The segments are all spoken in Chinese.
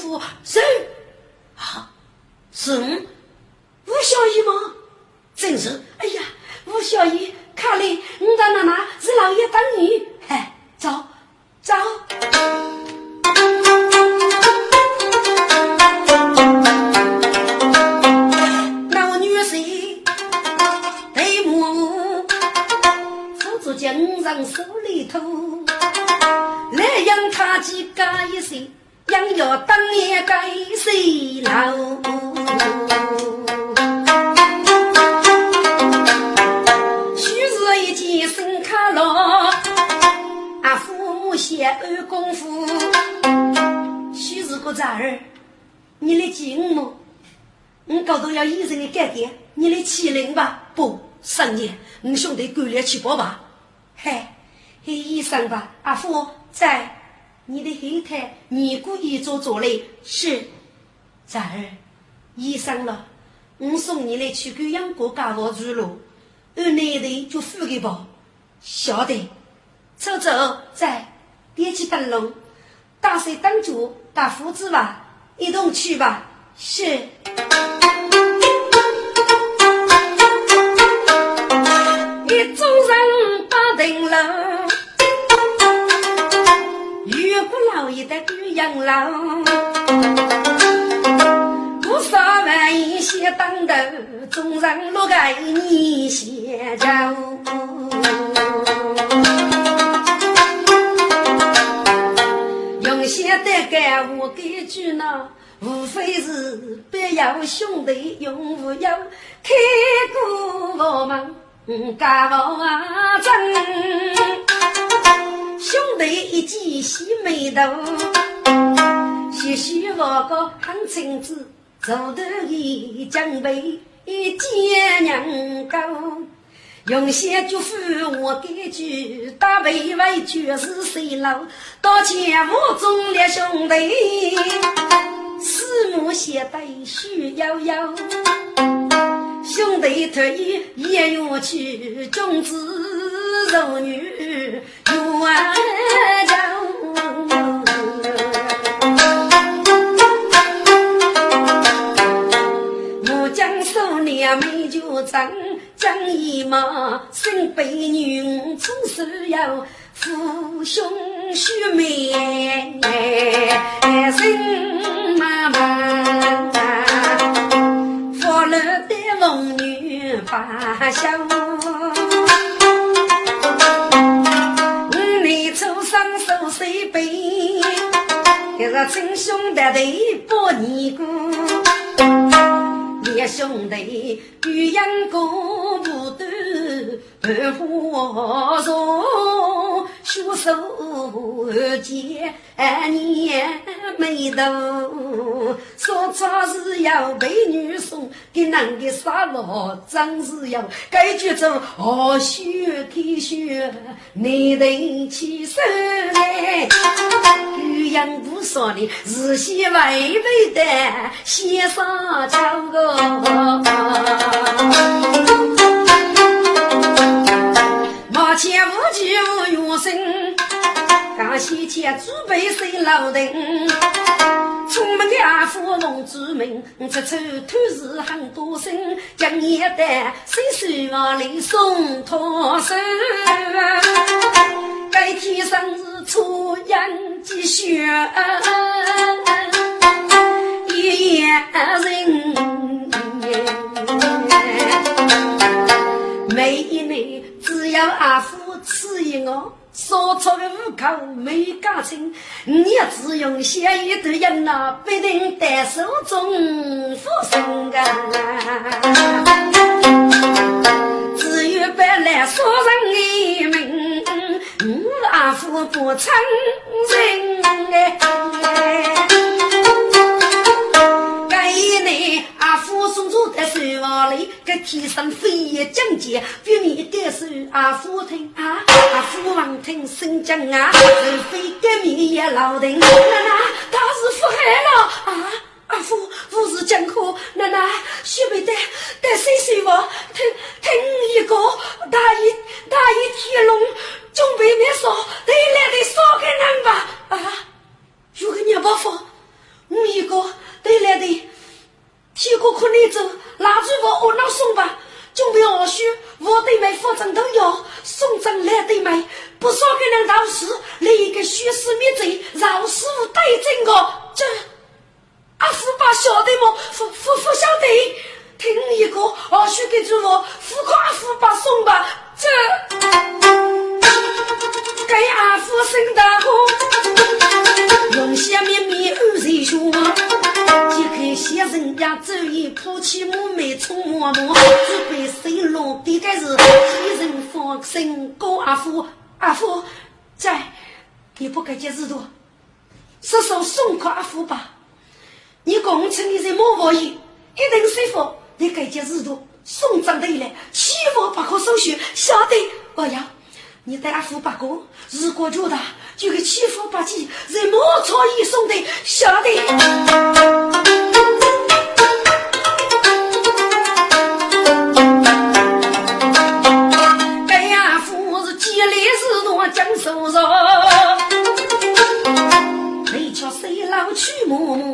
抢胜负，是啊，是。吴小姨吗？真是，哎呀，吴小姨，看来我的奶奶是老爷等你。嗨，走走。那女婿对母，扶住精神手里头，来养他几个一岁，养要当年该谁老？先安功夫，许是个崽儿，你来接我么？我搞到要医生的改变，你来欺凌吧？不，三年，我兄弟赶来去报吧。嘿，嘿，医生吧，阿福在，你的后台你故意做做嘞？是，崽儿，医生了，我送你来去给杨国家务住了。二奶奶就付给吧。晓得，走走，在。别去灯笼，大水灯烛，打胡子吧，一同去吧。是。一众人把定了，老爷的女养老，不少万一些当头，众人落个你先走。现在干我这句呢，无非是别要兄弟永无忧，开过我们家房真，兄弟一见喜眉头，些许我个很亲子，走头一将备一见娘高。用些祝福我给句，大背为就是谁老，到前无中列兄弟，四目相对须悠悠，兄弟特意也要去，君子如女。冤仇。我将手两美就争。张姨妈生悲女，总是要父兄兄妹生妈妈，福禄的龙女把孝。受岁悲，一个亲兄弟弟把你过。两兄弟与杨过不断半花容，携手见年眉头，说唱是要被女送，给男的杀了真是要该举走何须开学，男人起手来，鸳鸯不说的日夕违背的先生叫个。前无惧无怨声，刚先前祖辈谁老定？出门的阿父龙之门，出出头是很多声，将一代谁手往里送脱手？该天生日出阳积雪，一夜人。每一要阿父赐予我。说出的五口没感情，你只用写一段言呐，必定得手中福生啊！只有白来说人的名，我阿父不承认哎。父送走的手房里，给天上飞也境界，比你的手阿父听啊，阿父王听心讲啊，人非革命也老定。奶奶，他是福海了啊！阿父不是江湖，奶奶学不得，得谁谁我听听一个大一大一天龙，准备没说，得来得说给人吧啊！如果你不服，我一个得来的。铁锅可你走，蜡烛我我那送吧。准备二叔，我对妹发正都要送正来对妹，不说给人道事，一个虚实灭罪，饶师傅对正我。这阿福把晓得么？不不不晓得，听一个二叔给嘱咐，付款阿福把送吧。这给阿福生大哥，用下面面二人说。揭开先人家走一铺起木梅葱馍馍，准备水落的该是替人放生高阿福阿福在，你不该接日多，说说送给阿福吧。你工程你在莫怀疑，一定师傅你该接日多送账的来，欺负不可收学，晓得我要。你大阿福八哥，如果觉得就给欺负八戒，人莫错意送的，晓得。该阿福是积累是多讲收入，没瞧谁老去摸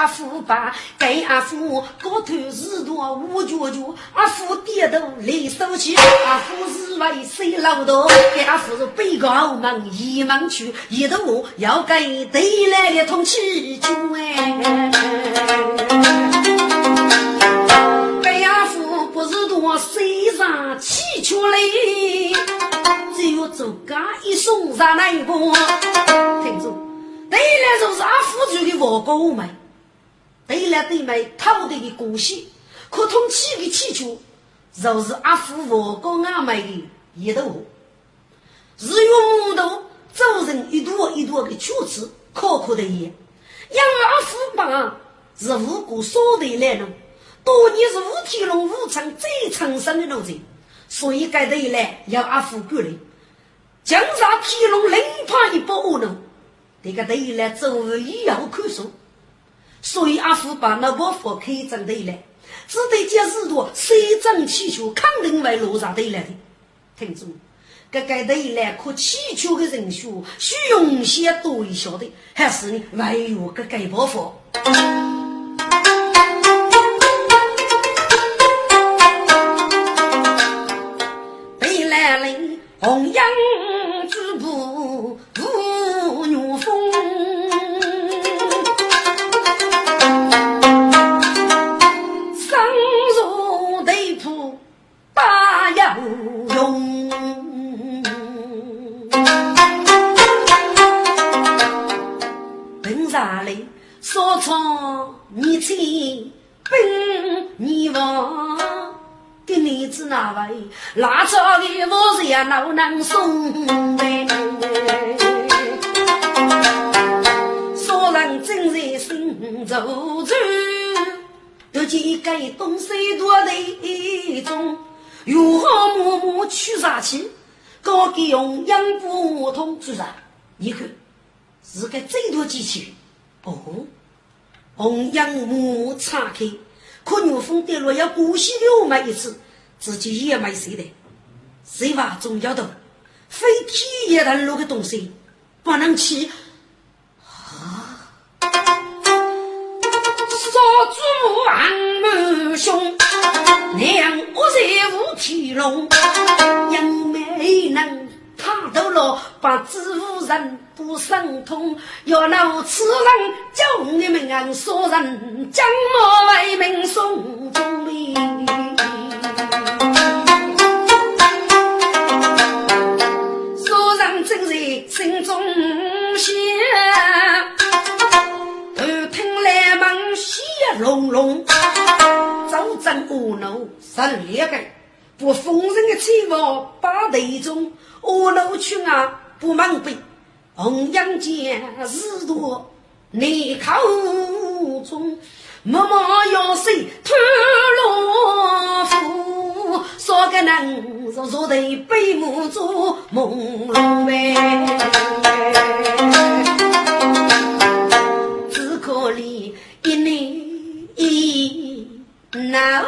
阿福把给阿福高头日多五脚脚，阿福低头来收起，阿福是为谁老多？给阿福背个后门一门去，一头要给得来的通气球哎！给阿福不是多身上气球嘞，只有走嘎一送上来一个，听住，对来就是阿福住的卧沟门。对来对妹偷的的过西，可通气的气球，就是阿福我哥阿妹的一头。日月木头做成一朵一朵的球子，可可的也。因为阿福帮是五谷所得来的，多年是五天龙五常最长生的奴才，所以该得来要阿福过来。江上天龙另派一波恶奴，这个得来做以后看书。所以阿福把那伯父开张的来，只得将日多三张气球肯定为路上对来的。听住，这个对来可祈求的人数，需用些多一些的，还是呢？为有个盖包袱。东西多的一种，如何默默去杀气？高给用养不通是啥？你看，是个最多机器人。哦，红阳木岔开，可牛风跌落要过西六买一次，自己也没谁的，谁话重要的，非体液登录的东西不能去啊！杀猪安兄，娘我在无天龙，因梅能他都落把知府人不神通，要闹此人叫你们俺说人将我为民送终礼。正在心中想，头听来梦喜隆隆。早征恶奴十二个，不丰盛的财物八队中，恶奴群啊不忙背，红阳间日多内口中，默默要水吐罗浮，说个人若若得被母做朦胧呗，只可怜一年一难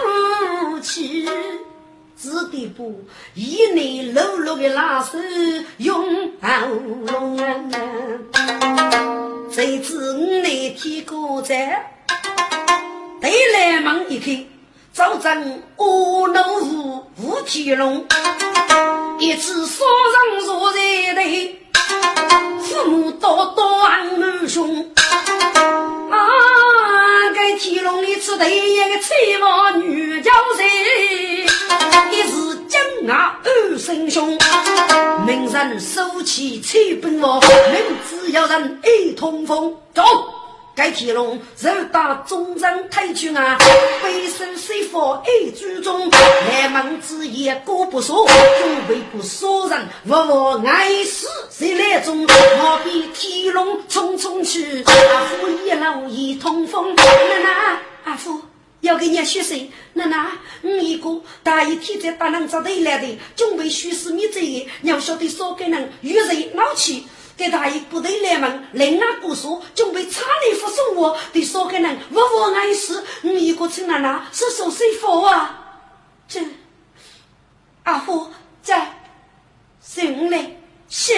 去。子弟不一内露露的拉手用喉咙这次我来天过在，对来门一看，早正阿奴无吴天龙，一次杀上若在内，父母刀刀满胸。该天龙里吃得一个翠毛女娇人。一是江牙二声兄，名人手起七本王，名字要人一通风。走，该天龙肉打中人太君啊，背身水佛一注中，来门之言过不说，准备不说人，我我爱死谁来中？我比天龙匆匆去，阿父一路一通风，奶奶阿父。要给伢学生，奶奶，我一个大一天在大人找得来的，准备虚实米这要晓得少给人遇人闹气，给大一部队来问，另外姑说准备差点服送我，得少给人我我碍事，我一个亲奶奶是受谁福啊？这阿虎在，送来是。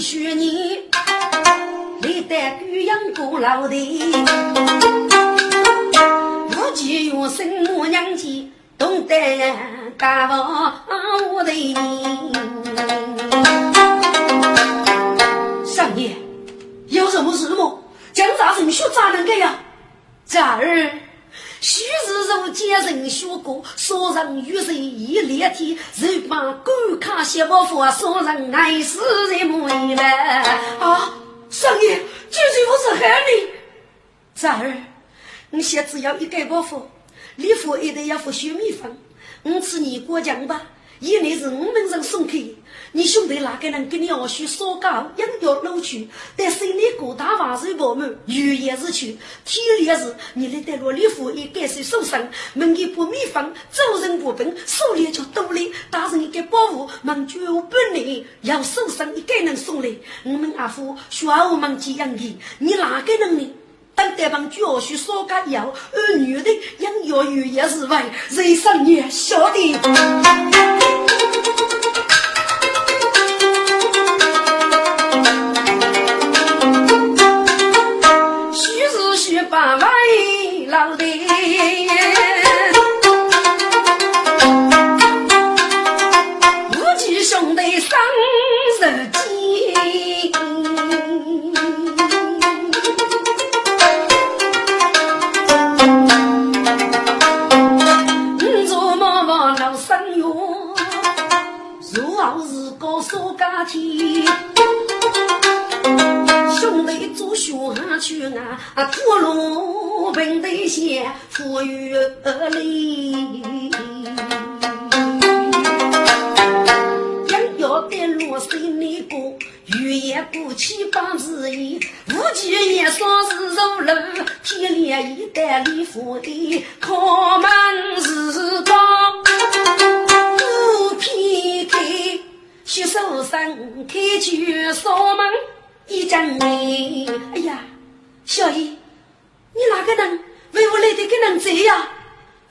许你历代鸳养过老的，大王我的你。上爷有什么事？么？将咋人学咋能个呀？咋儿？昔日如见人学过，说人与谁一连天，日把官卡写不服，说人爱死人母一了。啊，少爷，绝对不是害你。侄儿，你现只要一改不服，礼服一定要付血米粉，我吃你过奖吧。一来是我们人送客，你兄弟哪个人给你二叔说高，硬要搂去？但是你过大万岁宝满，预言是去，天烈日，你来带罗礼服也该是受伤，门一不密封，做人不笨，手里就多了。大人一个保护，忙就不能要受伤，一个人送来。我们阿父需要我们这样的，你哪个人呢？等待帮教书说个要，而女的养育也是为人生也晓得。啊，土路平地线，富裕而立。养要的路心里过，语言不起八字一，无忌也双是入楼，天连一代礼服的，靠门是高，不偏开，洗手生开去锁门一阵门，哎呀！小姨，你哪个人为我来的跟人这样？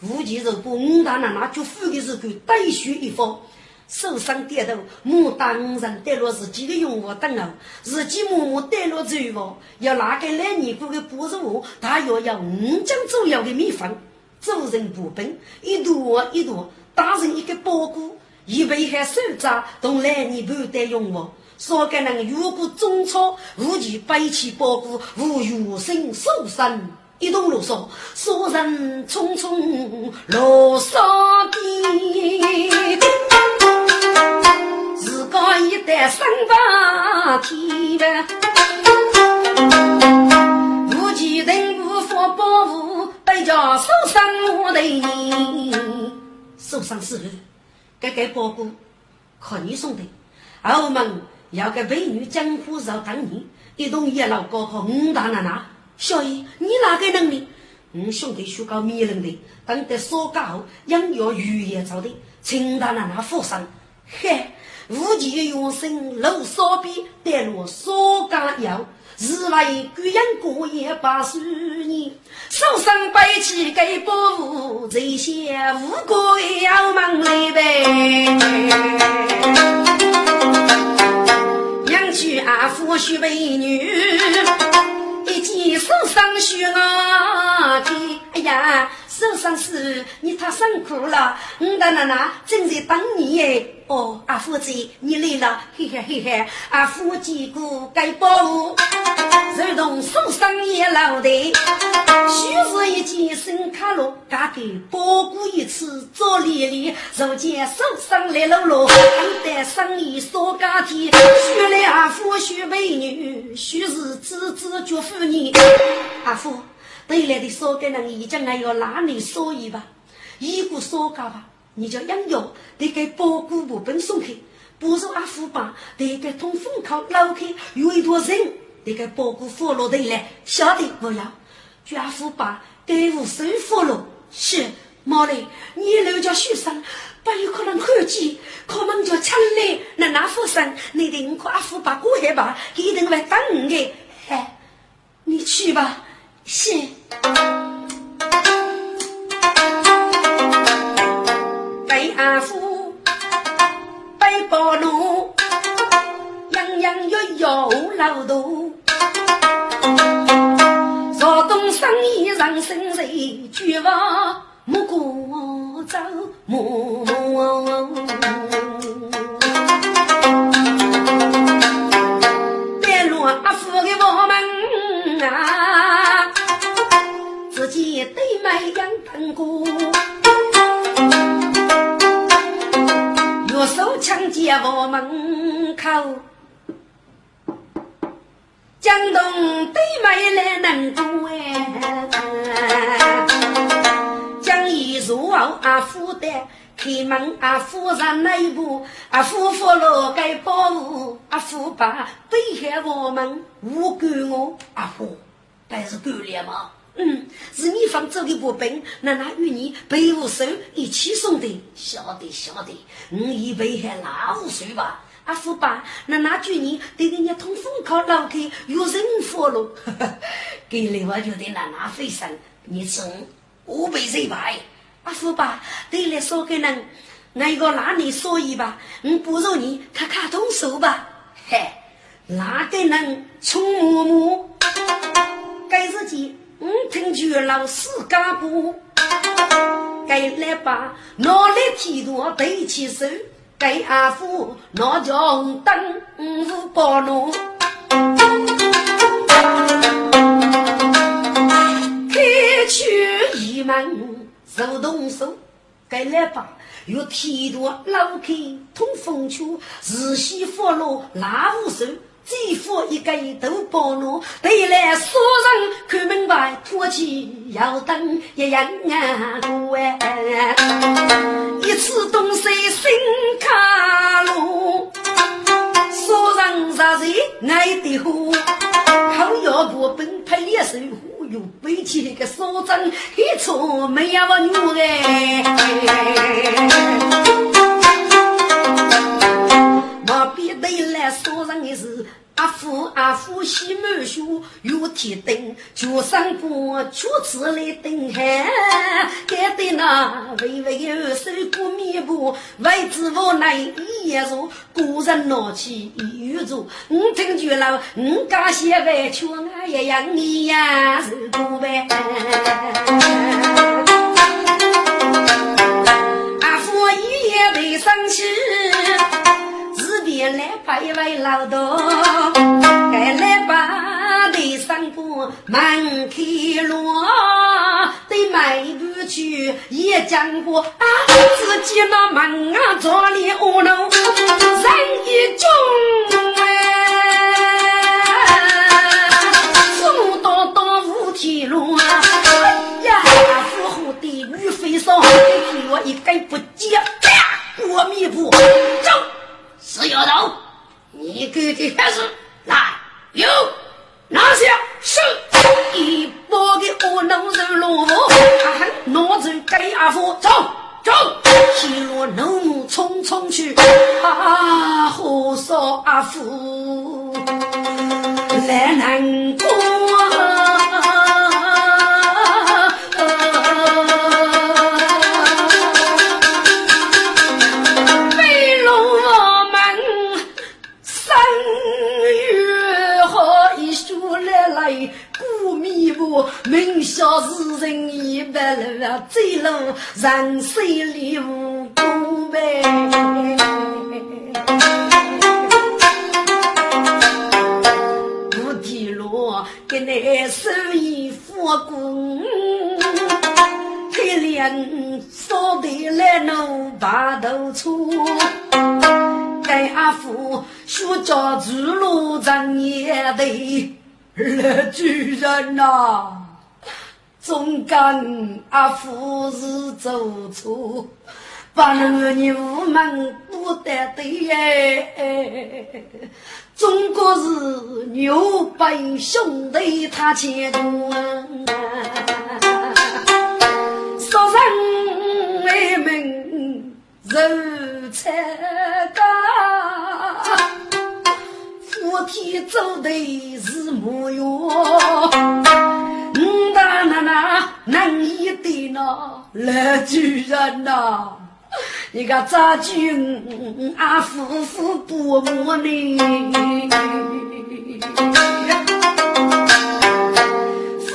无忌如果五大奶奶就富的是个带血一方，手上点头，母当然带了自己的用物等候，自己默默带了走物，要拿给来年过的不是我，大约要五斤左右的米饭。做人不笨，一多一多，大人一个包谷，一背还手扎，同来年不带用物。说给人如果不忠操，无钱背起包袱，无有心受伤，一路路上，说人匆匆路上的，自个一旦生不体不，无钱人无法保护，被叫受伤我头。受伤之后，该给包裹，靠你送的，而门。要给美女江湖上当年，一同一老高考五大奶奶。小姨，你哪个能力？我兄弟学搞迷人的，等得烧干后，养要鱼也做的，请大奶奶负伤。嘿，无极永生露烧笔，带路烧干药。是为贵人过夜八十年，手上背起个宝物，这些无辜要忙来呗。去阿夫婿美女，一见手上许我的，哎呀。受伤是，你太辛苦了。我的奶奶正在等你哎。哦，阿夫子，你累了，嘿嘿嘿嘿。阿夫见过该保护，如同受伤也老的。许是一件新卡路，嫁给保过一次做丽丽。如今受伤来了喽，等待生意少加添。许来阿夫许美女，许是子子绝妇女。阿夫。对来的少给人，已经还要拿你说一吧，一个说高吧，你就养药得给包谷部本送去，不是阿福吧？得给通风口捞开，有一坨人得给包谷佛罗得来，晓得不要？就阿福吧，给无收佛罗是毛嘞，你留叫学生，不有可能合计，可能就抢来那那佛生，你得我阿福把过海吧，一定会等你的哎，你去吧。是，背阿夫，背包路，样样要有劳动。若动生意上生财，绝望莫过走莫。养灯锅，右手抢劫我门口，江东对门来能多哎，江一入阿夫的开门阿夫人内部阿夫妇了该保护阿夫把背害我们无辜我阿夫，但是够了吗？嗯，是你方走的部本，奶奶与你背无手一起送的，晓得晓得。你一背还拉无手吧？阿福爸，奶奶祝你对人家通风口老开有人福了。给了我就得奶奶费神，你从我背谁吧？阿福爸，对来说给人，那个拿你说一吧，我不如你看看动手吧。嘿，哪个人从默默该自己。我听句老师干部，该来吧脑力提多对起手，给阿父那叫红灯五宝路，开去一门手动手，该来把又提多老开通风处，日西佛路拉无手。几副一个都暴露，对来所人看门外，托起要等一样啊多哎！一次东西新卡路，所人实在爱的火，靠腰部奔拍烈手，忽悠背起那个所长，一错没有女哎！我别对来说人的是阿父阿父喜满手，有天灯，脚上过却吃来灯寒，该得那微微二手过面部，为知无奈一夜坐，个人拿起一月坐，我听觉了，我家些外却俺也养你呀，是不呗？阿父一夜未生气。一位老大，俺来把你上过门槛路，再迈不去也讲过，自己那门啊，做里屋楼人一众哎，数道道无天路，呀的雨飞霜，我一概不接，我米布走，四幺零。你个的还是来有拿下是一包的我能是萝，拿着给阿福走。走，西罗农奴匆匆去，啊，何烧阿福来难过。走路人生里无功呗。五天路给你手艺复工，天亮扫地来弄把头出，给阿父学家走路长也得。二主人呐，总讲阿父是做错，把儿女无门不得对哎。中国是牛背兄弟他牵动，杀人为民如菜干。我天走的是模样，老主人呐，你个咋军俺夫妇不磨呢？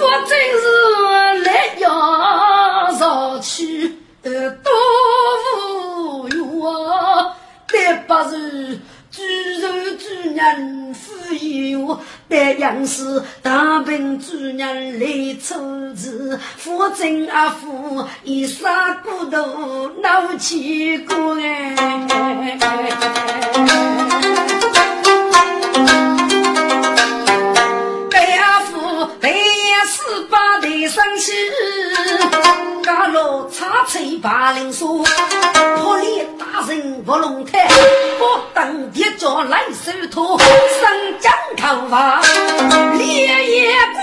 我真是来要上去多无缘，但不是。人富有，但样是大病主人来处置，夫正阿父一杀骨头闹起过哎。给阿父背十八的生气。家路插翠八零树，破里大人卧龙台，不等铁脚来手托，生江头发烈焰过，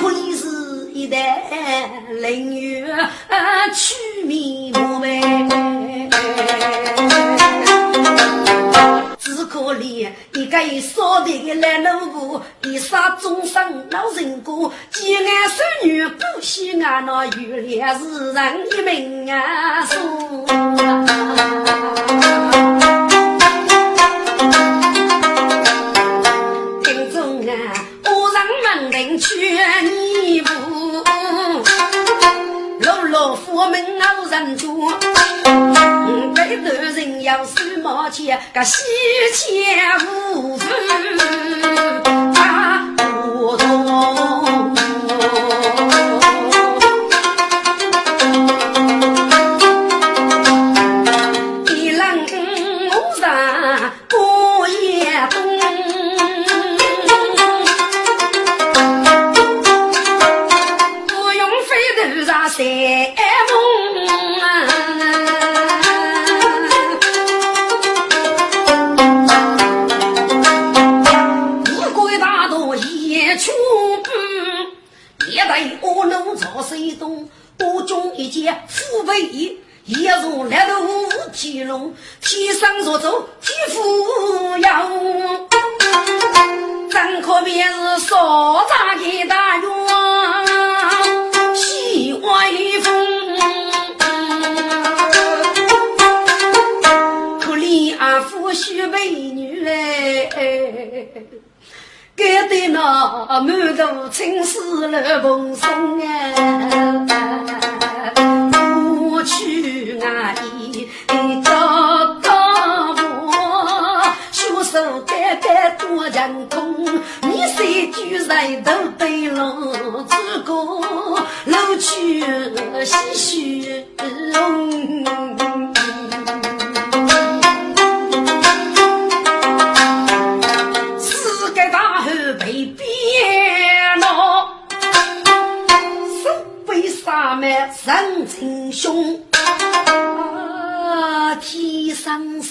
可里是一代凌月取名目呗。可怜一个少的来奴仆，一杀终生老人过，结爱孙女不惜俺那有脸是人一命啊！听众啊，我让门人劝你不，我们老人住。给男人要收毛钱，个喜钱无分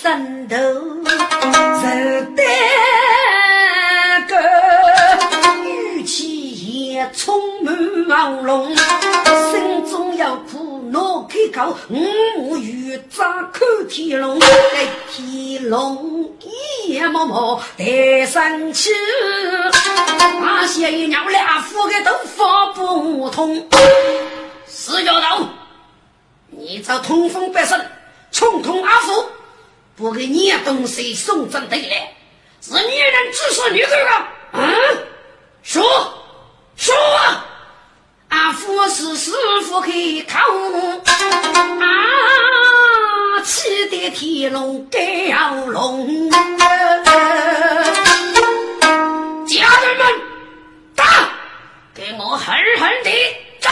上神头受得个，语气也充满朦胧，心中有苦恼开口，五欲张口天龙，天龙一。也默默得生气。那些娘俩夫的都发不通。四教头，你这通风百姓，冲通阿福，不给你东西送正对来，是女人指使女鬼啊？嗯，说说，阿福是师傅开口啊，气得天龙盖龙，家人们打，给我狠狠地打！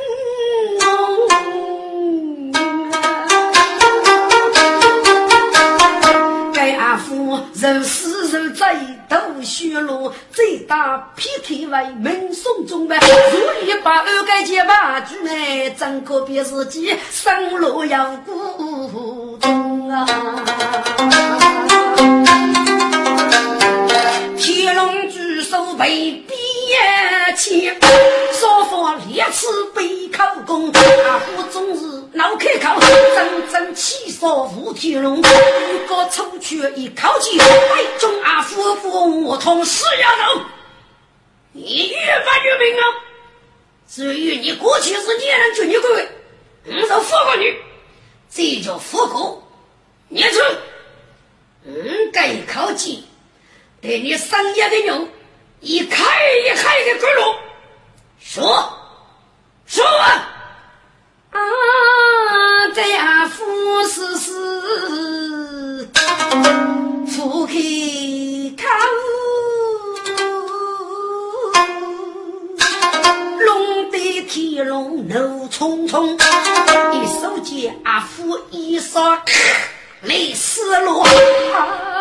人死人在斗血路，最大劈天为门送中呗。如一把二盖结把举来，整个别自己生路要孤中啊。天龙举手为兵。眼前少发烈士背口功，阿虎终日闹开口，真正气杀吴天龙。如果出去一口气，背中阿虎不同死丫头，你越发越明啊！至于你过去是年人军女鬼，我是富过女，这叫富过。念出，嗯，该口气，对你三爷的牛。一开一开的归路，说说啊，啊，这阿夫是是夫开口，龙的天龙怒冲冲，一手接阿夫一杀，泪丝落，啊，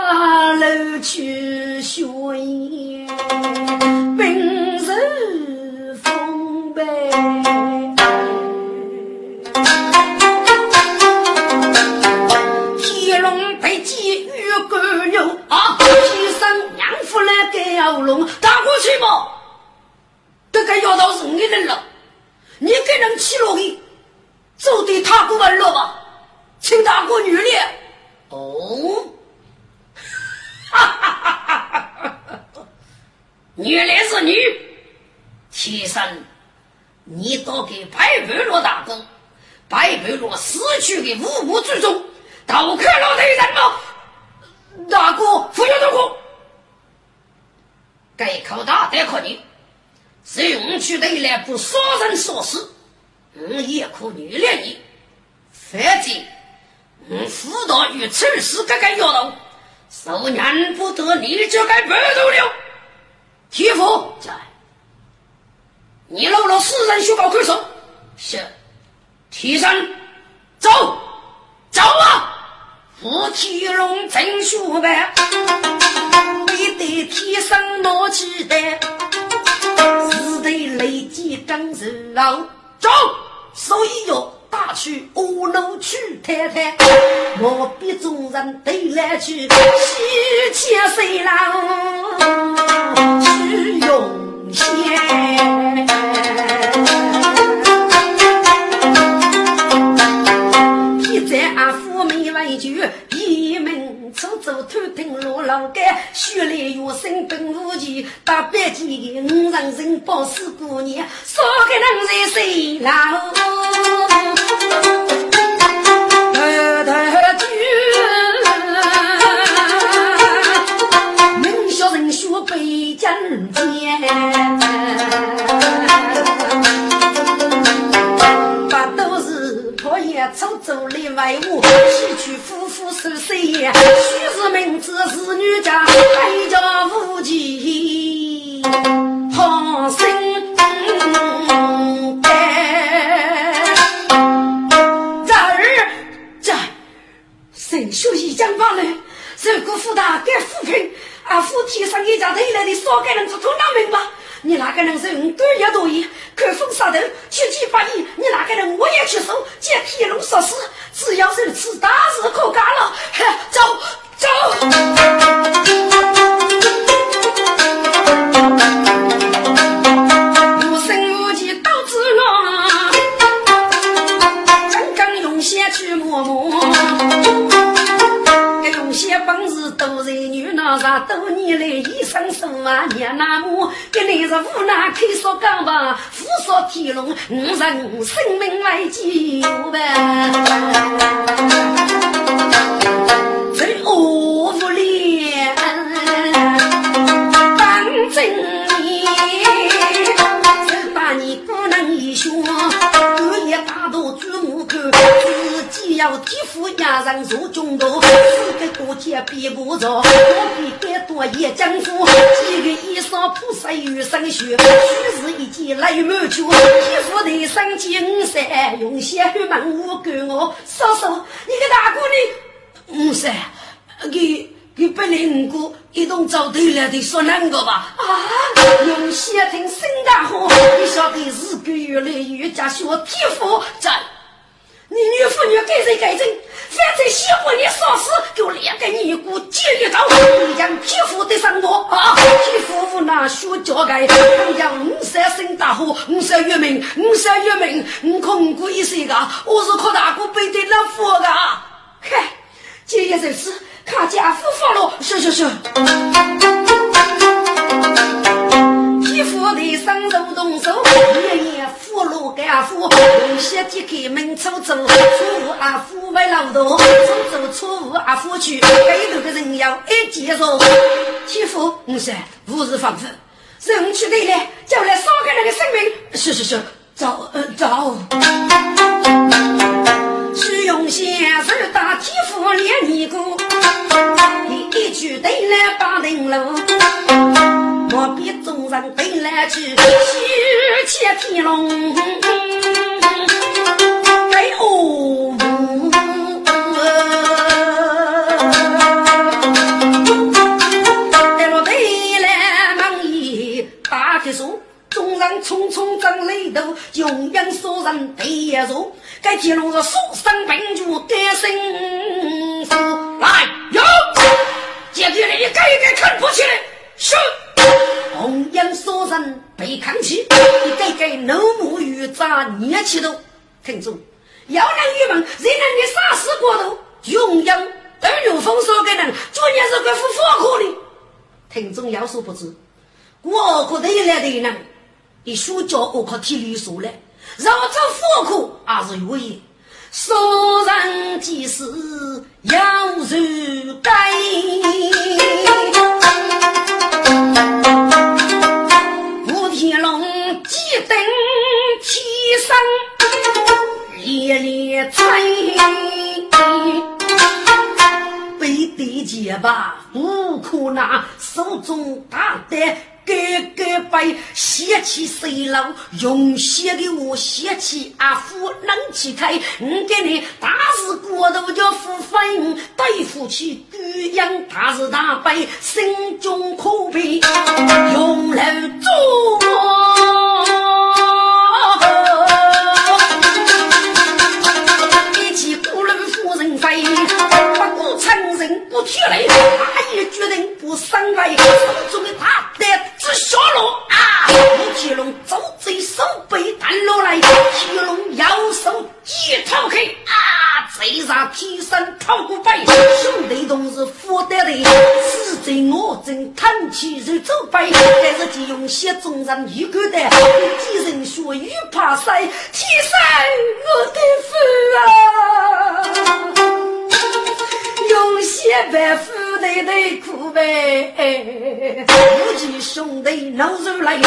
流去血烟。本是风悲，天龙被击玉干牛啊！天生娘夫来给熬龙，打过去嘛！这个丫头是你的了，你给人起落去，就对他不温柔吧？请大哥女烈哦，原来是女，替身，你都给白白罗大哥，白白罗死去的无辜之中，都看老贼人吗？大哥，不要大哥，该靠大得可你，是用去得来不杀人所死，我也可原谅你。反正我辅导与此事该该要头，受难不得，你就该白头了。铁夫在，你搂了四人血宝快手，是，提身，走，走啊！扶提龙真血白，你得提生拿起的，只得累积张手老。走，所以要去乌路去太太，我比众人都来去，西天谁郎？用钱，现出走偷听罗老街，血泪越深本无奇，大白鸡的五人人报死姑娘，说给人在谁老？偷偷去。北疆间，破叶出走里外屋，西去夫妇守岁夜，许是明知是女家，还叫无忌好生哎。这儿这神秀一讲话了，这个福大给扶贫。阿父天上一家头来的，少给人做通哪明白？你哪个人是五官也多疑？看风杀头，去激发你，你哪个人我也去搜，借天龙说事，只要如此，大事可干了。走走。啥多年来一生受啊，娘那母，跟你是无奈开说讲吧，父说天龙，五人生命来救呗，四个过节别不着，我比该多也江湖。几个衣裳铺晒雨生雪，须是一件来满脚。衣服的上金色，用些血问我给我嫂嫂，你个大姑你，嗯噻，给给本来五姑一同找对了的说两个吧。啊，用些听新大火，你晓得日子越来越加学天赋在。你女妇女给谁改正？反正喜欢你啥事，给我两个尼姑接一刀，你将皮肤得上我啊！皮肤那需交代，人家五三生大火，五三月明，五三月明，五可五姑一岁个，我是靠大姑背的老佛个。嗨，今夜在此，看家父发了，是是是。皮肤的上肉动手，爷爷。我路干夫，用些地开门出走，错误阿夫为老多，出走错误阿夫去，该头的人要一接受。欺负五三，无日防范，人去对了，叫来伤害人的生命。是是是，走呃走。徐永先手打铁斧练尼姑，一句对来把人路。我比众人飞来去，喜气天龙，哎哦，带了队来忙一大铁树，众人匆匆争雷头，用阴杀人对一座，该天龙是书生本主该生死，来哟，接地来一个一个看不起来，是。红颜杀人被看起，一个个怒目欲眨，捏起头。听住，要人郁闷，谁能你杀死过头？永阳二月风说给人，昨年是个副火苦的。听众有所不知，我国得来的人，一书教我可体力说了，绕着火苦还是有意。杀人即是要如该。生烈烈吹，背地劫吧无可拿，手中大刀。哥哥背血气水路，用血的我血气阿父能起开，你给你大事过度就付分，对付起巨阳大是大悲，心中苦悲，用来做。不提来，他也决定不伤害手中的大刀只下落啊！吴天龙走贼手背弹落来，天龙右手一掏开啊！贼上天生掏过背，兄弟同是负得的，此贼我正看起如走背，但是借用血众人一个的，几人说与怕塞，天山我的父啊！用血白夫的内裤呗，无忌兄弟闹出来，你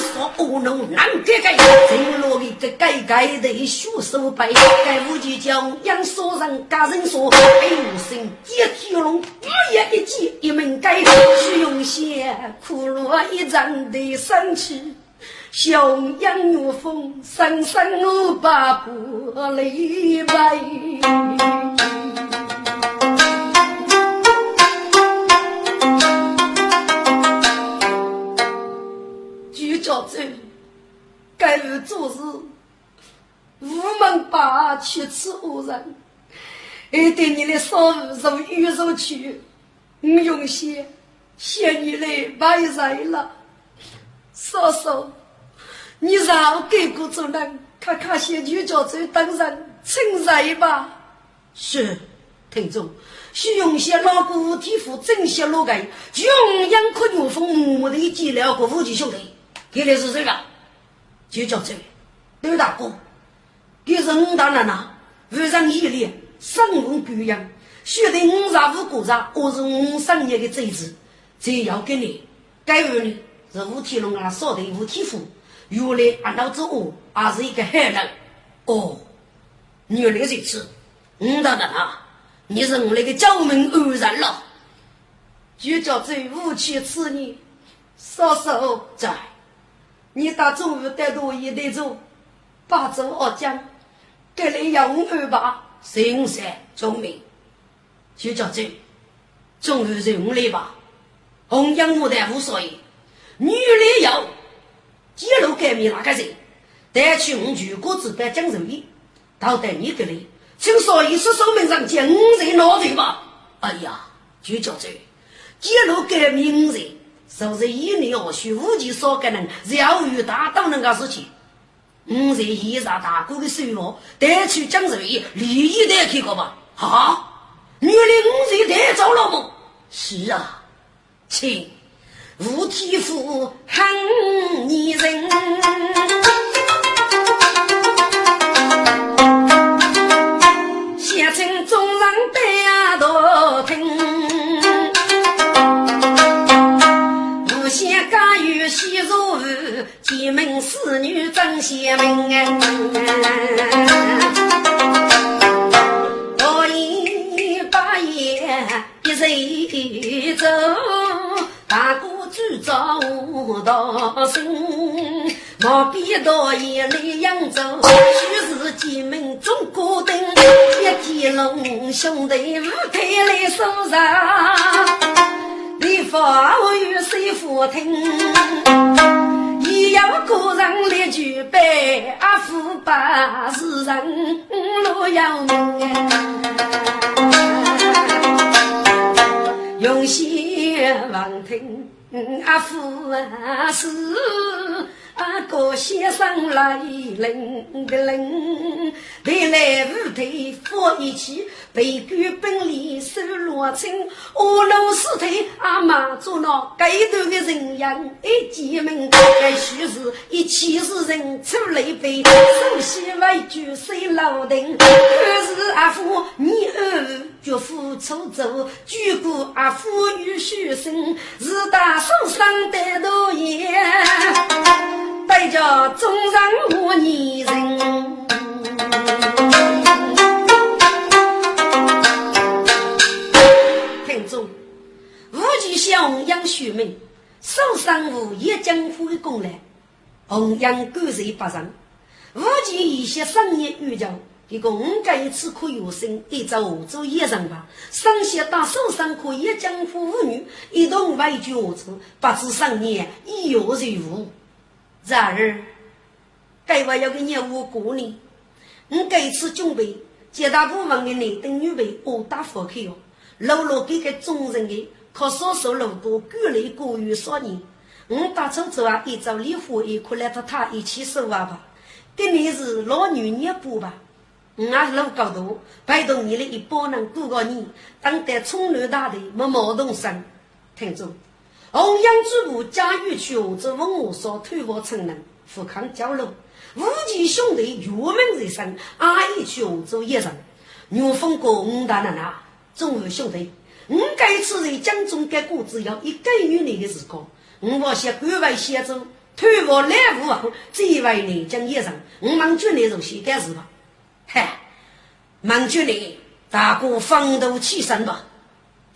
说恶怒难改改，真落个改改的血手背，该无忌将杨所人家人说，哎呦生接天龙，一言一计一门改，徐用血苦落一张的生气，雄阳如风，生生我把不离白。做事，无门把去吃恶人，还对你的嫂子如鱼如去，我用心谢你来白人了。嫂嫂，你让给过主人看看些女教主等人请来吧。是，听众。徐用些老骨体肤整些老盖，就用养可牛风木的计了个武器兄弟，给的是谁个？就叫这刘大哥，给是五大人呐，非常毅力，生龙培养，学得五十五个人，我是五十年的贼子，这要给你，该问你是吴天龙啊，少的吴体肤，原来俺老子我还是一个海人，哦，原来如此，五大人啊。你是我那个教门偶然了，就叫这武器刺你，嫂嫂在，你打中午带多一得走，八州二将，给你用二吧，心善聪明，就叫这，中午用来吧，红阳牡丹无所谓，女的要，揭露革命那个人，带去我举国子的江州里，到带你给你。请说一是手门上见五人闹罪吧？哎呀，就叫这揭露革命人，说是一年二许无忌所个人要与大当那个事情。五人依上大哥的手望，带去江水利益带去过吧？好，原来五人带走了吗？是啊，请吴体夫喊你人。进门侍女真贤明啊，我一把烟一人走，大哥主早我到身，毛笔到眼里扬州，须是进门中国灯，一见龙兄弟舞台来收场。你发我与谁夫听？有个人来举杯，阿父把世人路要明。用心望听阿父啊是。阿哥先生来领个领，带来五台放一起，背举本领手罗青，阿老四腿阿妈做那该段的人样，一进门该须是一气是人出来背，首先为举谁老定？可是阿父你儿绝夫出走，举过阿父与学生，是大手上的多言。带着众人我女人，听众，无忌向弘扬学名，受伤无一江湖的功来，弘扬感受不人。无忌一些商业预兆，一个五个一次可有生，一朝五做一人吧。上些大受伤可一江湖妇女，一同外居我处，不知商业已有谁无。然而，该我要给你我过呢。我这次准备接大部分的男等女辈殴打佛去哦，老老给给众人的靠少数路多鼓励过于少年。我打出走啊，一早离婚一块来和他一起收啊吧。跟你是老女捏布吧？我是老高度，拜托你的一帮人过个你，当得冲乱大的没毛动生，听住。弘扬主部驾驭去欧洲文物所推我成人富康交流，五级兄弟越门人生，阿姨去欧洲一人，牛峰过五大人啊，中午兄弟，我这次在江中给过只要一个月内的时光，我把些关外先走，推我来无王，最为内江一人，我忙军内入先干事吧，嗨，忙军内大哥风度起身吧。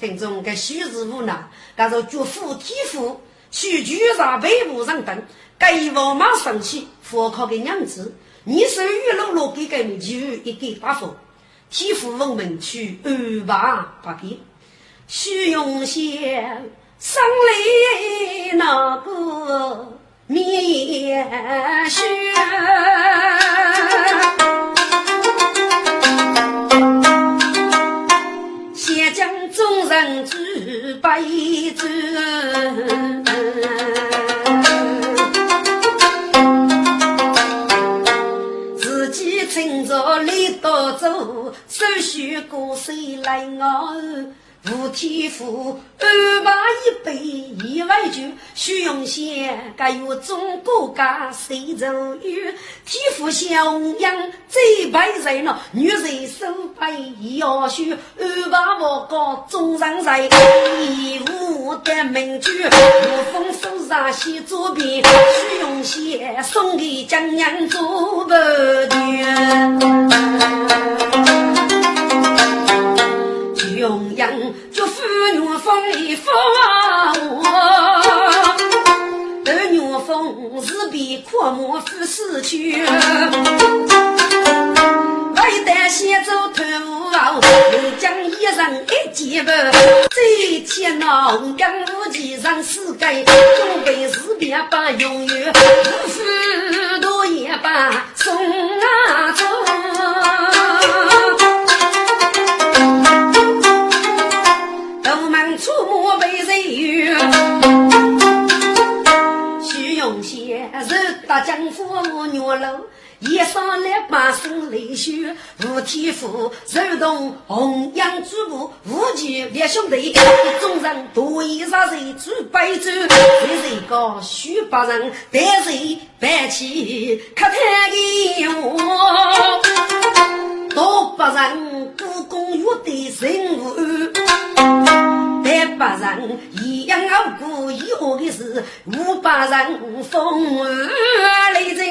听众该虚实无奈，该说绝夫体肤，去举上背部上等，该王马生气，佛靠给娘子，你手玉露露给给你就一个大佛，体肤文明去二八八变，虚荣些生来那个面雪。众人举杯酒。趁着李道走，手续过水来我。吴天福安排一杯一碗酒，徐永贤该有中国家谁走远？天福小娘最白人了，女人手白要修，安排我个中上人，义务的名酒，无风手上写左边，徐永贤送给江娘做不绝。永阳祝福元丰一福我，但元丰是被阔莫夫死去，为得先走退伍后，将一人一件不，这天闹江无极上世界，准备是别把永远，无多也把送啊走。大江父母女楼，一上来把声泪血，吴天福如同红阳主母，无惧列兄弟，众人多一杀人煮白粥，一人个徐八人，得罪白起？可叹的我，多八人故宫约的人物。百百人一样熬过，以后的事五百人风雨雷震，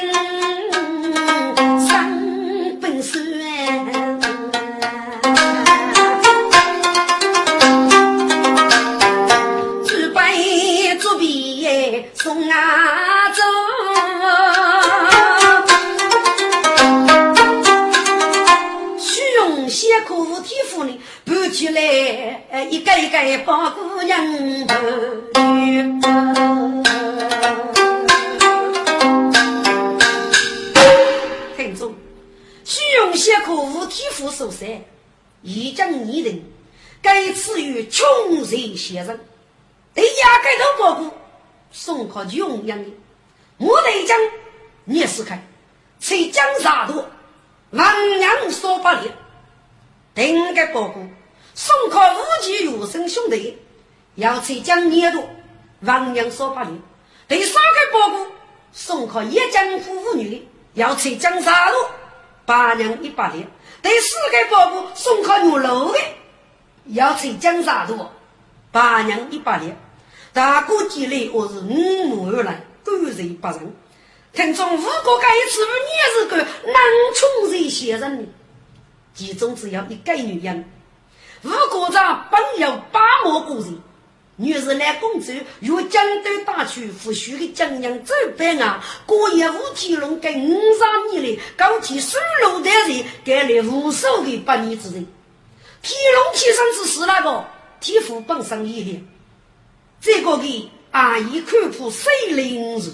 该赐予穷人先生。对压盖头包谷，送靠穷人的。我得讲，你是看，才江啥多，王娘说不了，定个包谷。送靠五级有生兄弟，要才将年度王娘说八年；第三个包谷送靠一江夫妇女，要才将杀戮八娘一百年；第四个包谷送靠牛肉的，要才将杀戮八娘一百年。大过几来，我是五目而来，狗人不人。听从五个该一次，你是个难从人先人的，其中只要一个女人。吴国长本有八毛国人，女是来公主与江东大区扶徐的江娘走北岸，过夜吴天龙跟五十年来高起收入的人，给了无数的百年之人。天龙天生之是那个天父本身一脸，这个的阿姨看破水灵日，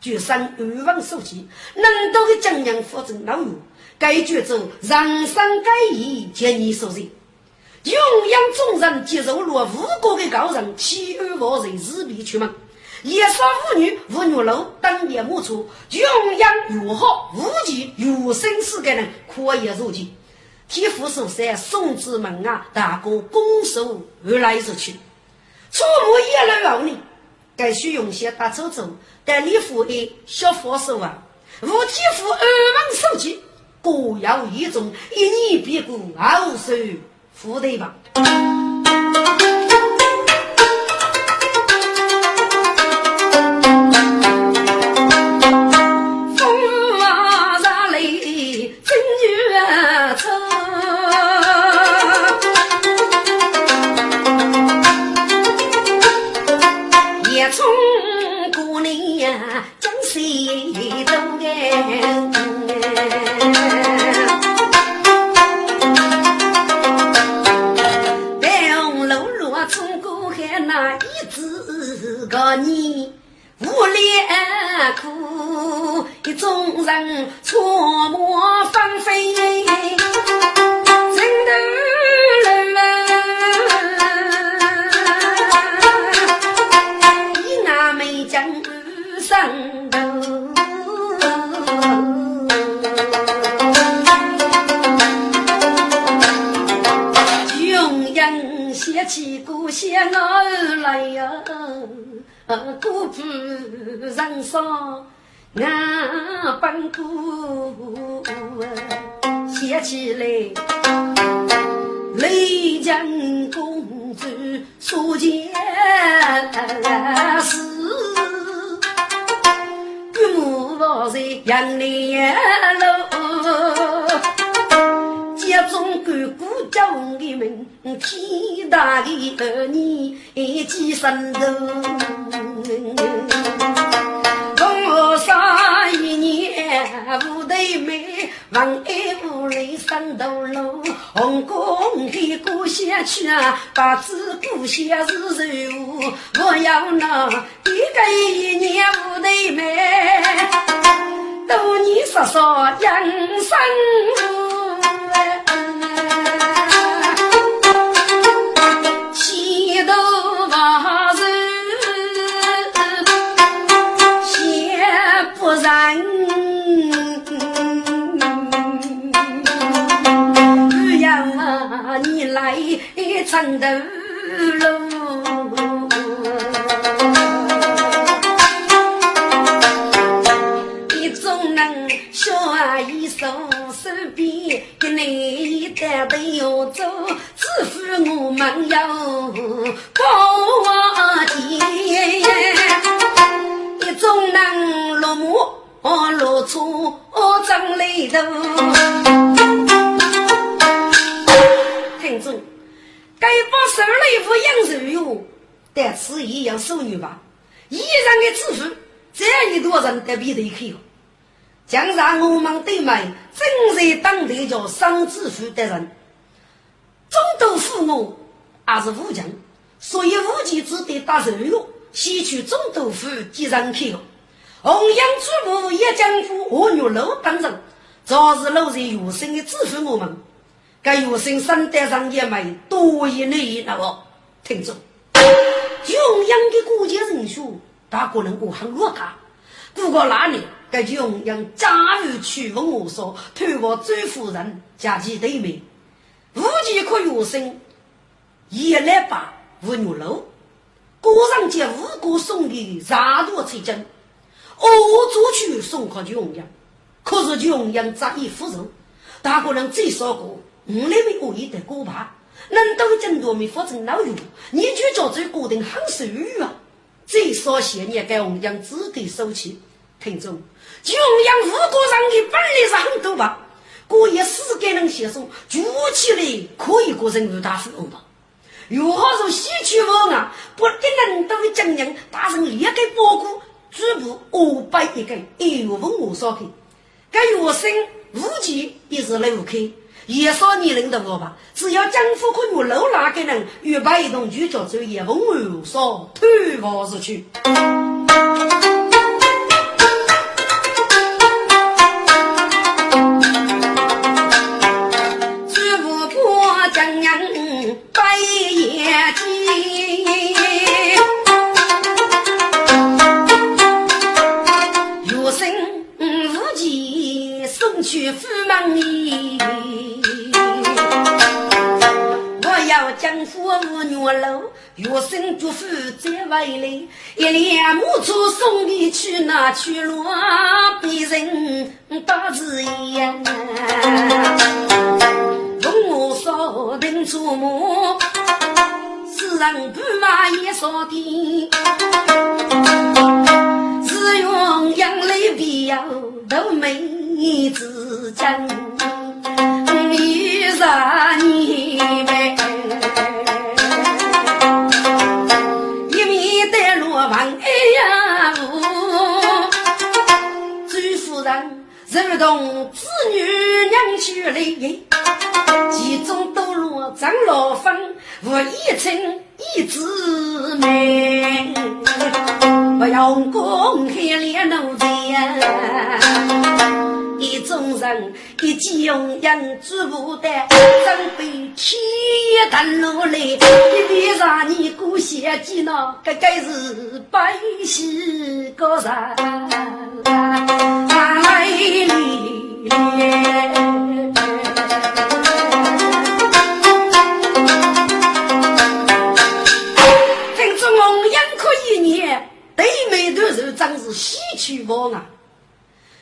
决生二万数计，能到的江娘负责老用，该决走人生该义，见你所人。永养众人接受了五国的高人，欺安万人自闭出门，夜杀妇女无女楼当年莫出，永养如好无忌有生死的人可以入境。替父守山送子门啊，大哥拱手而来而去，出门一来后呢，该需用些大走走，但你父的小佛手啊，无替父二门手机，各要一种，一年别过二十。福对吧。孤苦人生俺本苦，写起来雷将公主所见事，岳母抱在杨莲楼，一种干部叫你们天大的儿女几生头。我上一年五头妹，王爱屋里上头路，红公的故乡去啊，八字故乡是人物，我要那一个一年五头妹，多年少少养生前上头路，你总能笑一手手边，给你一担都要走，只负我们要过节。你总能落寞落错张泪头，听众。该把手里不养肉哟，但是也要收女吧。依然的支付，这样一多人得比得去哟。将让我们对面正在当地叫商致富的人，中都父母还是武将，所以武吉只得打肉哟，吸取中都府几人去哟。弘扬祖母也将夫我女楼当人，早日落在有生的支付我们。该有生生得上也没多一内那个听着，穷阳的国家人数大可能我很弱大，不过那里该穷阳假如去问我说，托我周夫人家其对面，无计可有生，一来把五牛肉，果上借五谷送给杀多财经，我做去送给穷阳，可是穷阳早已夫人，大可能最少过。我那边我也得过吧，难道真多没发成老友？你就叫这固定很手语啊！最少些年该弘扬自己收起，听众，就弘扬五个人的本领是很多吧？过一时间能写书，举起来可以过人物大富翁吧？如何说西区王啊？不给人都的经验，大声列给包谷，举步五百一个，一月文武少开，该月生五级也是六开。也说你认得我吧？只要江湖可有路那个人，预备一动就叫做叶风无说退房出去。只不过江阳白眼睛，月生无忌送去驸马里。江湖无女楼，月生祝福在外来，一辆马车送你去哪去路？别人打字言，问我说定出门，世人不骂也说的，只用眼泪比要都没子讲，遇上你们。如同子女娘婿来，其中都落张老方，无一称一姊妹。不用公开脸奴才，人，一见用人知不得，准备天坛落来，一边让你过些几闹，这该是百姓个人来哩。对面的人真是喜气旺啊！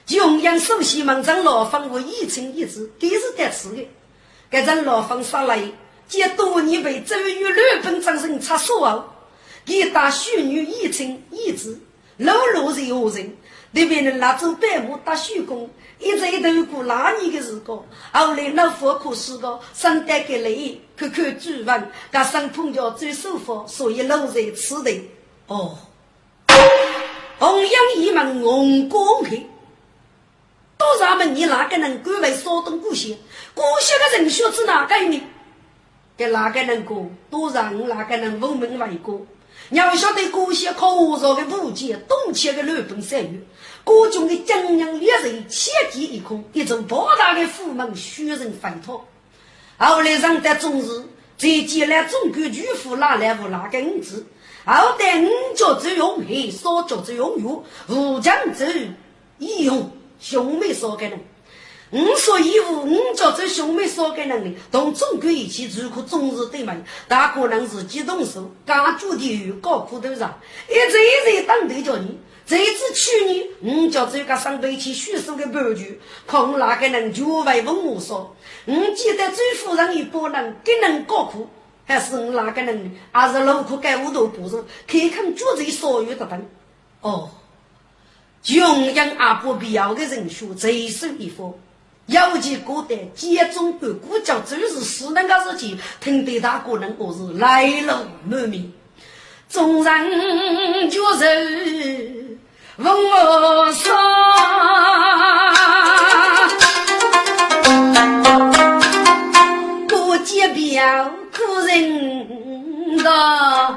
穷阳首席门长老方我一称一字，都是得吃的。该张老方上来，见多年被周瑜日本战争插手后，给大许女一称一字，老老是何人？那边的拉走百亩打许工，一直都过那年的时光。后来老夫可是个生得个累，口口煮饭，加上碰着最舒服，所以老在吃的哦。红阳一门红光开，多少门你哪个能敢为骚动故乡？故乡的人学子哪个呢？给哪个能过？多少哪个能闻名为国？你要晓得故乡可造的武器，东迁的日本山岳，各种的精英烈士，千机一空，一座庞大的府门，虚人反托。后来上得中日，再接来中国巨富哪来无哪个五子？后代五角之用黑，少角之用玉，武将之义勇，兄妹三个人。五说义务，五角之兄妹三个人呢，同中国一起如可终日对门，大可能是激动手，刚住地狱高苦头上，一直一直等待着你。这一次去年，五角这个上辈去叙述的半句，看哪个人就为文武说，我记得最夫人一拨人，给人高苦。还是哪个人？还是劳苦干五斗不是？看看住在所有的灯。哦，穷养阿不必要的人数最少一方，尤其过得集中国国家最是死人个事情，听得大个人我是来路满面。众人就是问我说。结表苦人道。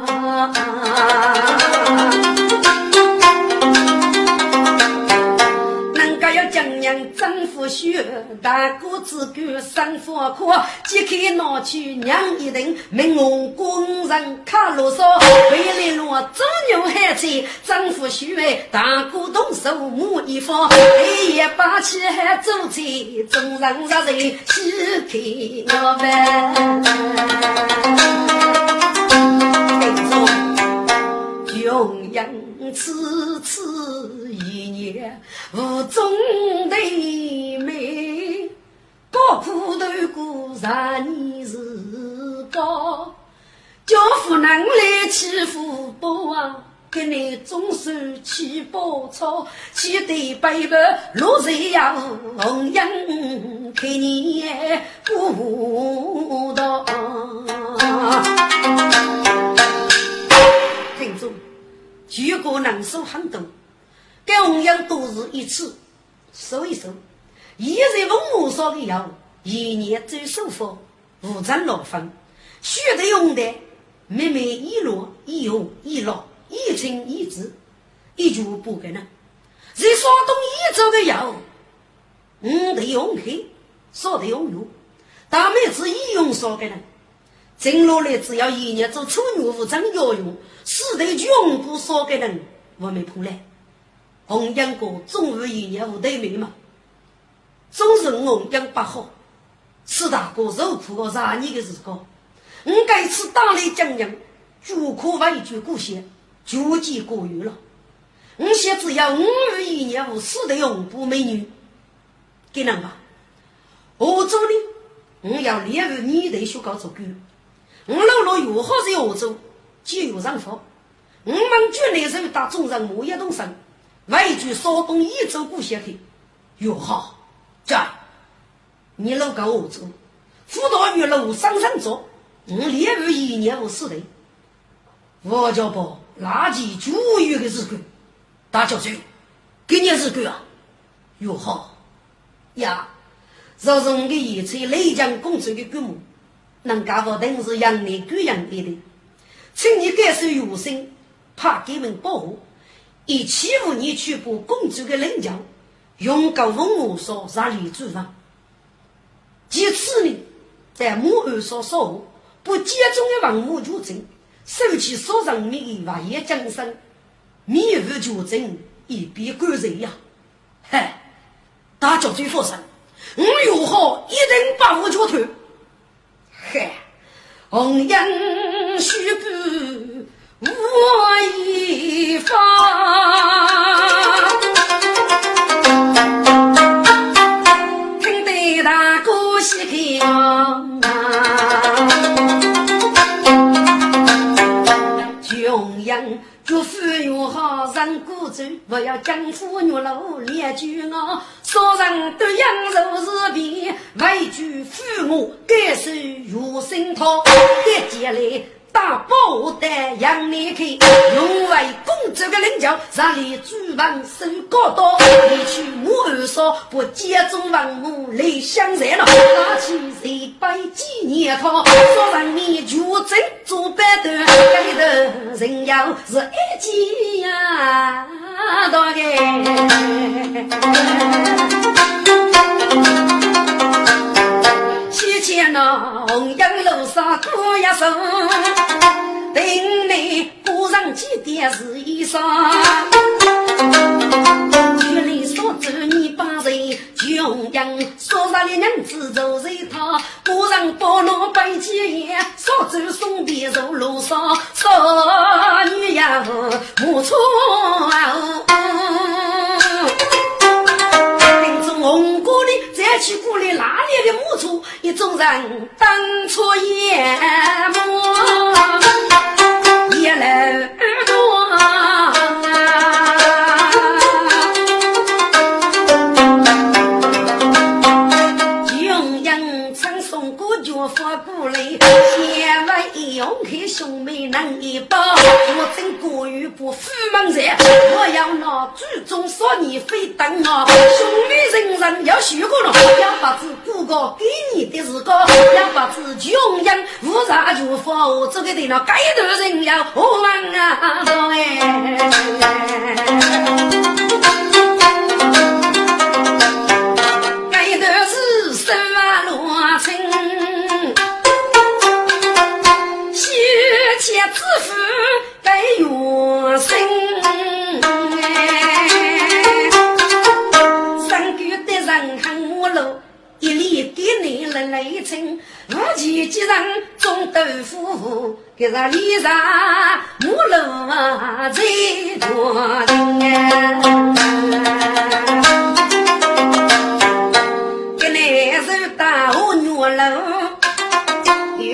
夫血，大哥自个生活苦，揭开拿去娘一顿，命我工人卡啰嗦，为了我做牛孩子，丈夫血，大哥动手母一方，黑夜把起还做菜，众人热热去看我们。穷人此次一年无中的美，高苦头过十年是高，教夫能来欺负不啊？给你总算去报仇，去对背叛落水呀，红颜看你不到。听众。举国能收很多，该红样都是一次收一收。一日文武少的药，一年最收获五张老分，学的用的每每一落一用一落一清一字，一句不给呢。在山东一周的药，五的用黑，少的用油，大妹子一用少给呢。真落来只要一年做处女无证要用，死得穷不少个人我没碰来。红阳哥总有一年无对面嘛，总是红阳不好，四大哥受苦个十年的时光，我该次打来江阳，就可为句故乡，就见过于了。我现只要五月一年无死的用不美女，给人吧。我做的，我要练入你的学高做狗。我老老又好在澳洲，就有上访。我们军那时候打中人木一动身，外居稍东一州故乡去。哟好，这你老个澳洲，辅导员路上上做，我连续一年无死的。我叫不垃圾主语的日干，大教授，给你日干啊？哟好呀，这是我的一切内江公主的规模。能干活等是养你贵养你的，请你感受有心，怕给们保护，一欺负你去把公主的领奖，用高风武说杀李主房。其次呢，在母二所说不集中的王母求证，收起所上面的万业江山，灭无求证，以便管人呀。嗨，大家最放心，我有好一定把握住头。嗨，红颜须不不要将妇女老连句我。少人对养肉是皮，委屈父母感受如心痛，一接来。大宝胆杨你开，用为公主的领教，让你主王手高刀，你去母二嫂不接中王母来相认了，拿起一百几年套，说让你就真做板凳，里头人要是一斤呀，大概。西前那红杨楼上过一声，等你过上几点是衣裳。原来说走你把人穷养，说啥的娘子走人他，过上包罗百几夜，说走送别走路上，说女养母错。红锅里再去锅里哪里的木醋，一众人当初眼目也来能一包，我真过于不富门人，我要拿祖宗少你非等我，兄弟人人要学过了，要把子哥哥给你的是个，要把子穷人无啥就发，这个电脑该头人要我忙啊，哎，且自负该元生，三句的人看我路，一里给你来来称，无奇之人种豆腐，给咱里上木路最多人，给你是大河女路。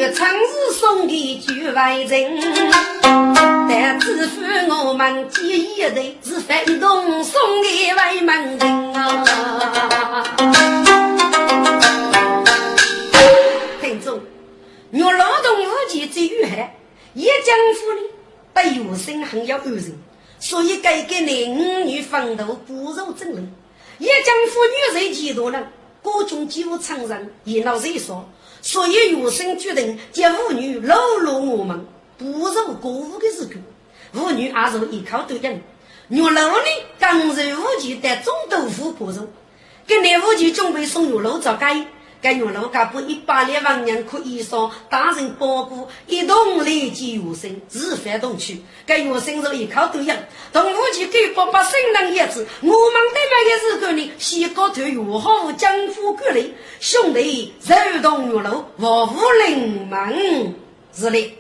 有城市送的局外人，但只负我们几一代是奋动送的外门人啊！听众，若劳动日记最遇害，一江府里对有生很要安人，所以该给你五女奋斗不入正路。一江府女人几多人，各种酒场上热闹热闹。所以，余生决定将妇女落入我们不入过午的时刻，妇女还是依靠对人。玉楼呢，刚柔无忌的中豆腐破肉，给那夫妻准备送玉楼做街。该玉楼家不一百两万人可以上大人包谷，一同累积余生，日饭同去。该余生是依靠对人，同夫妻给爸爸生人叶子，我们对面的时候呢，先高头约好江湖隔离，兄弟走动玉楼，我无临门，是的。